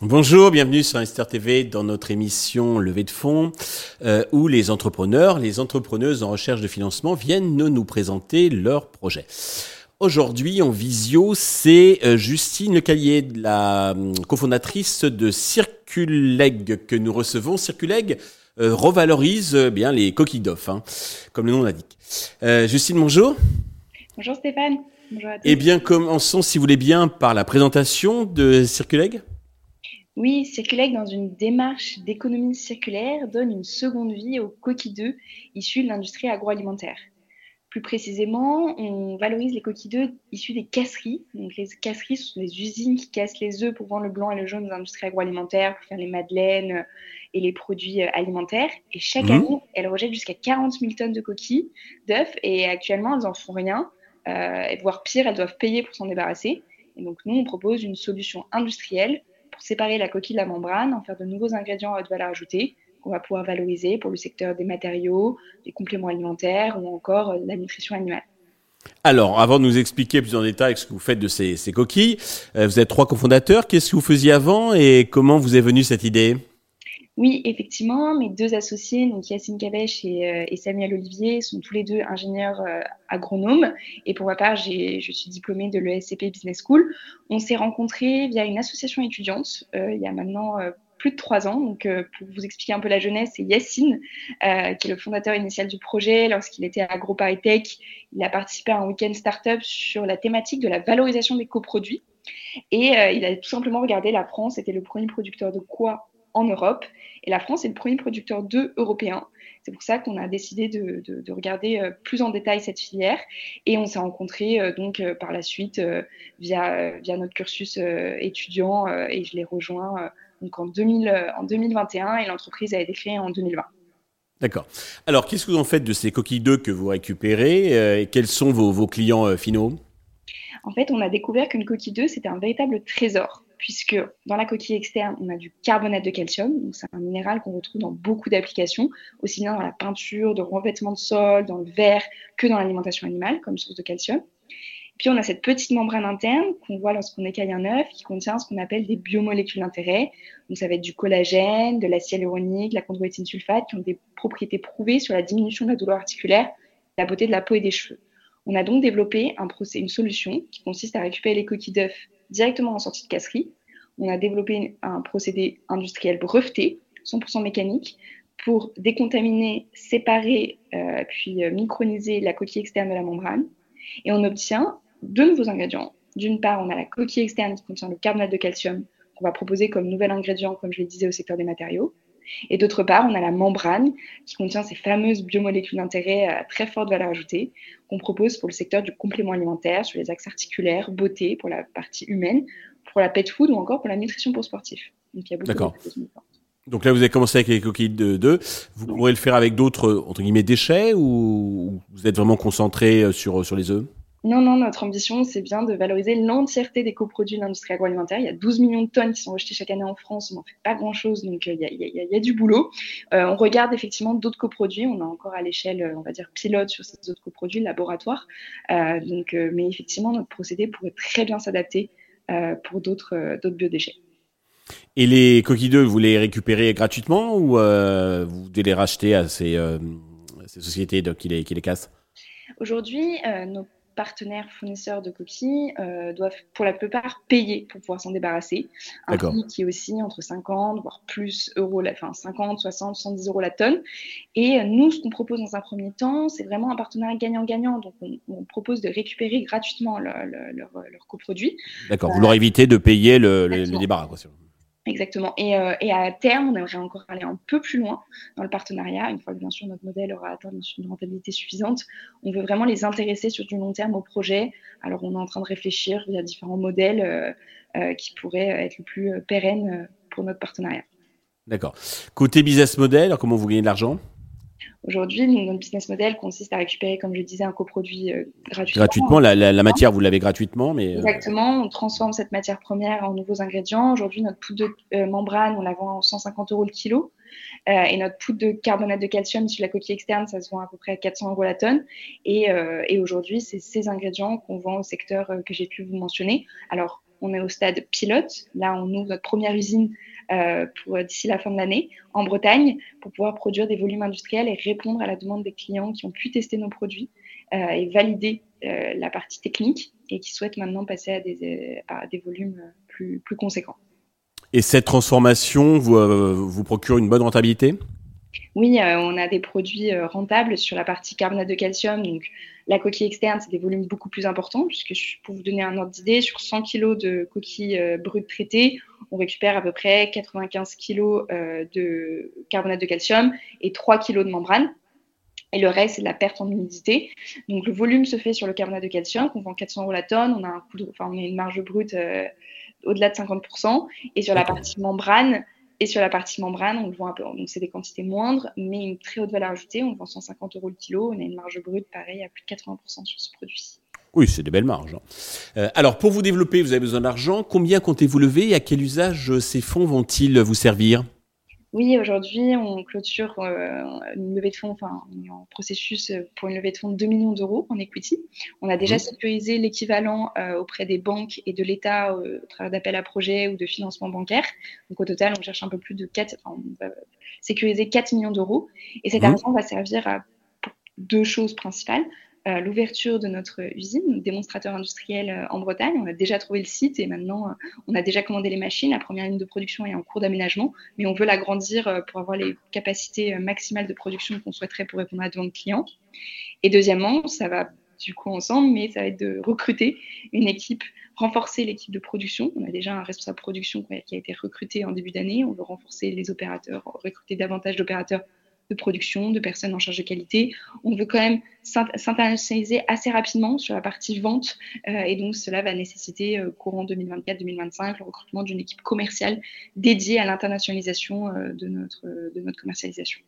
Bonjour, bienvenue sur Investor TV dans notre émission Levée de fonds euh, où les entrepreneurs, les entrepreneuses en recherche de financement viennent nous présenter leurs projets. Aujourd'hui en visio, c'est euh, Justine Lecalier, la euh, cofondatrice de Circuleg que nous recevons. Circuleg euh, revalorise bien les coquilles d'off, hein, comme le nom l'indique. Justine, bonjour. Bonjour Stéphane. Bonjour à tous. Eh bien, commençons si vous voulez bien par la présentation de Circuleg. Oui, Circuleg, dans une démarche d'économie circulaire, donne une seconde vie aux coquilles d'œufs issues de l'industrie agroalimentaire. Plus précisément, on valorise les coquilles d'œufs issues des casseries. Donc, les casseries ce sont des usines qui cassent les œufs pour vendre le blanc et le jaune aux industries agroalimentaires, pour faire les madeleines et les produits euh, alimentaires. Et chaque mmh. année, elles rejettent jusqu'à 40 000 tonnes de coquilles d'œufs et actuellement, elles n'en font rien. Euh, voire pire, elles doivent payer pour s'en débarrasser. Et donc, nous, on propose une solution industrielle pour séparer la coquille de la membrane, en faire de nouveaux ingrédients à haute valeur ajoutée qu'on va pouvoir valoriser pour le secteur des matériaux, des compléments alimentaires ou encore la nutrition animale. Alors, avant de nous expliquer plus en détail ce que vous faites de ces, coquilles, euh, vous êtes trois cofondateurs. Qu'est-ce que vous faisiez avant et comment vous est venue cette idée? Oui, effectivement, mes deux associés, donc Yacine Kabech euh, et, Samuel Olivier, sont tous les deux ingénieurs euh, agronomes. Et pour ma part, je suis diplômée de l'ESCP Business School. On s'est rencontrés via une association étudiante euh, il y a maintenant plus de trois ans. Donc, pour vous expliquer un peu la jeunesse, c'est Yacine, qui est le fondateur initial du projet. Lorsqu'il était à AgroParisTech, il a participé à un week-end startup sur la thématique de la valorisation des coproduits. Et il a tout simplement regardé la France était le premier producteur de quoi en Europe. Et la France est le premier producteur d'œufs européen. C'est pour ça qu'on a décidé de, regarder euh, plus en détail cette filière. Et on s'est rencontrés euh, donc euh, par la suite via notre cursus étudiant et je l'ai rejoint donc en, 2000, en 2021 et l'entreprise a été créée en 2020. D'accord. Alors, qu'est-ce que vous en faites de ces coquilles d'œufs que vous récupérez et quels sont vos, vos clients finaux? En fait, on a découvert qu'une coquille d'œuf, c'était un véritable trésor puisque dans la coquille externe, on a du carbonate de calcium. Donc, c'est un minéral qu'on retrouve dans beaucoup d'applications, aussi bien dans la peinture, de revêtement de sol, dans le verre, que dans l'alimentation animale, comme source de calcium. Puis, on a cette petite membrane interne qu'on voit lorsqu'on écaille un œuf, qui contient ce qu'on appelle des biomolécules d'intérêt. Donc, ça va être du collagène, de l'acide hyaluronique, de la chondroïtine sulfate, qui ont des propriétés prouvées sur la diminution de la douleur articulaire, la beauté de la peau et des cheveux. On a donc développé un procès, une solution qui consiste à récupérer les coquilles d'œufs directement en sortie de casserie. On a développé un procédé industriel breveté, 100% mécanique, pour décontaminer, séparer, euh, puis euh, microniser la coquille externe de la membrane. Et on obtient deux nouveaux ingrédients. D'une part, on a la coquille externe qui contient le carbonate de calcium qu'on va proposer comme nouvel ingrédient, comme je le disais, au secteur des matériaux. Et d'autre part, on a la membrane qui contient ces fameuses biomolécules d'intérêt à très forte valeur ajoutée qu'on propose pour le secteur du complément alimentaire, sur les axes articulaires, beauté pour la partie humaine, pour la pet food ou encore pour la nutrition pour sportifs. Donc il y a beaucoup D'accord. Donc là, vous avez commencé avec les coquilles de d'œufs. Vous pourrez le faire avec d'autres entre guillemets déchets ou vous êtes vraiment concentré euh, sur sur les œufs? Non, non, notre ambition, c'est bien de valoriser l'entièreté des coproduits de l'industrie agroalimentaire. Il y a 12 millions de tonnes qui sont rejetées chaque année en France. On n'en fait pas grand-chose, donc euh, il, y a, du boulot. Euh, on regarde effectivement d'autres coproduits. On est encore à l'échelle, euh, on va dire, pilote sur ces autres coproduits, laboratoire. donc, mais effectivement, notre procédé pourrait très bien s'adapter pour d'autres biodéchets. Et les coquilles d'œufs, vous les récupérez gratuitement ou vous devez les racheter à ces, sociétés qui les, qui les cassent? Aujourd'hui, nos partenaires fournisseurs de coquilles euh, doivent pour la plupart payer pour pouvoir s'en débarrasser. Un prix qui est aussi entre 50, voire plus euros, enfin 50, 60, 110 euros la tonne. Et nous, ce qu'on propose dans un premier temps, c'est vraiment un partenariat gagnant-gagnant. Donc, on, propose de récupérer gratuitement leurs leur, leur coproduits. D'accord, vous leur évitez de payer le, le, le débarras. Quoi, Exactement. Et, euh, et, à terme, on aimerait encore aller un peu plus loin dans le partenariat, une fois que bien sûr notre modèle aura atteint une rentabilité suffisante. On veut vraiment les intéresser sur du long terme au projet. Alors on est en train de réfléchir via différents modèles euh, euh, qui pourraient être le plus pérennes pour notre partenariat. D'accord. Côté business model, comment vous gagnez de l'argent? Aujourd'hui, notre business model consiste à récupérer, comme je disais, un coproduit euh, gratuitement. Gratuitement, la, matière, vous l'avez gratuitement, mais... Euh, Exactement, on transforme cette matière première en nouveaux ingrédients. Aujourd'hui, notre poudre de euh, membrane, on la vend à 150 euros le kilo. et notre poudre de carbonate de calcium sur la coquille externe, ça se vend à peu près à 400 euros la tonne. Et, et aujourd'hui, c'est ces ingrédients qu'on vend au secteur que j'ai pu vous mentionner. Alors, on est au stade pilote. Là, on ouvre notre première usine euh, pour d'ici la fin de l'année en Bretagne pour pouvoir produire des volumes industriels et répondre à la demande des clients qui ont pu tester nos produits euh, et valider euh, la partie technique et qui souhaitent maintenant passer à des, à des volumes plus, plus conséquents. Et cette transformation vous, vous procure une bonne rentabilité? Oui, euh, on a des produits euh, rentables sur la partie carbonate de calcium. Donc, la coquille externe, c'est des volumes beaucoup plus importants, puisque pour vous donner un ordre d'idée, sur 100 kg de coquilles euh, brutes traitées, on récupère à peu près 95 kg de carbonate de calcium et 3 kg de membrane. Et le reste, c'est de la perte en humidité. Donc, le volume se fait sur le carbonate de calcium, qu'on vend 400 euros la tonne. On a, un enfin, on a une marge brute au-delà de 50%. Et sur la partie membrane, et sur la partie membrane, on le vend un peu, donc c'est des quantités moindres, mais une très haute valeur ajoutée. On vend 150 euros le kilo. On a une marge brute, pareil, à plus de 80% sur ce produit. Oui, c'est des belles marges. Hein. Euh, alors, pour vous développer, vous avez besoin d'argent. Combien comptez-vous lever et à quel usage ces fonds vont-ils vous servir? Oui, aujourd'hui, on clôture euh, une levée de fonds, enfin, on est en processus pour une levée de fonds de 2 millions d'euros en equity. On a déjà mmh. sécurisé l'équivalent euh, auprès des banques et de l'État euh, au travers d'appels à projets ou de financement bancaire. Donc, au total, on cherche un peu plus de 4, enfin, on va sécuriser 4 millions d'euros. Et cet mmh. argent va servir à deux choses principales. Euh, l'ouverture de notre usine, démonstrateur industriel euh, en Bretagne. On a déjà trouvé le site et maintenant euh, on a déjà commandé les machines. La première ligne de production est en cours d'aménagement, mais on veut l'agrandir pour avoir les capacités maximales de production qu'on souhaiterait pour répondre à la demande client. Et deuxièmement, ça va du coup ensemble, mais ça va être de recruter une équipe, renforcer l'équipe de production. On a déjà un responsable production qui a été recruté en début d'année. On veut renforcer les opérateurs, recruter davantage d'opérateurs de production, de personnes en charge de qualité. On veut quand même s'internationaliser assez rapidement sur la partie vente euh, et donc cela va nécessiter euh, courant 2024-2025 le recrutement d'une équipe commerciale dédiée à l'internationalisation euh, de, notre, de notre commercialisation.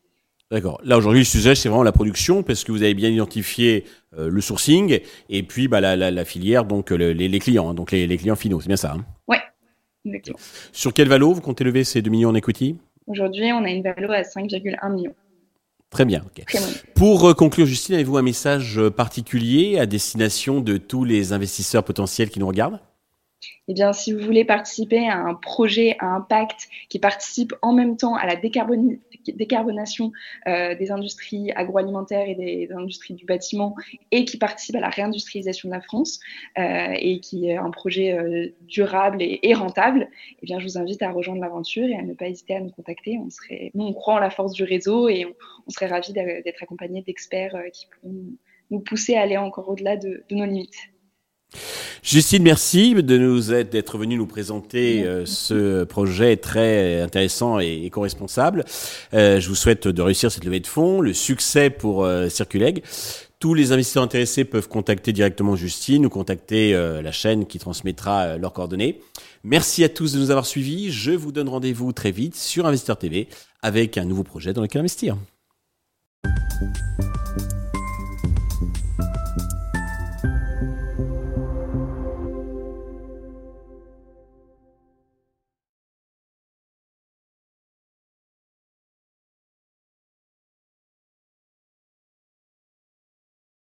D'accord. Là aujourd'hui, le sujet c'est vraiment la production parce que vous avez bien identifié le sourcing et puis bah, la, filière, donc les, clients, hein, donc les, clients finaux. C'est bien ça. Hein? Ouais. Exactement. Sur quel valo vous comptez lever ces 2 millions en equity? Aujourd'hui, on a une valeur à 5,1 millions. Très bien. Pour euh, conclure, Justine, avez-vous un message euh, particulier à destination de tous les investisseurs potentiels qui nous regardent? Eh bien, si vous voulez participer à un projet à impact qui participe en même temps à la décarbonation euh, des industries agroalimentaires et des, industries du bâtiment et qui participe à la réindustrialisation de la France euh, et qui est un projet euh, durable et, rentable, eh bien, je vous invite à rejoindre l'aventure et à ne pas hésiter à nous contacter. On serait, nous, on croit en la force du réseau et on, serait ravis d'être accompagnés d'experts qui pourront nous pousser à aller encore au-delà de nos limites. Justine, merci de nous être, d'être venu nous présenter euh, ce projet très intéressant et éco-responsable. Euh, je vous souhaite de réussir cette levée de fonds, le succès pour euh, Circuleg. Tous les investisseurs intéressés peuvent contacter directement Justine ou contacter la chaîne qui transmettra leurs coordonnées. Merci à tous de nous avoir suivis. Je vous donne rendez-vous très vite sur Investeur TV avec un nouveau projet dans lequel investir.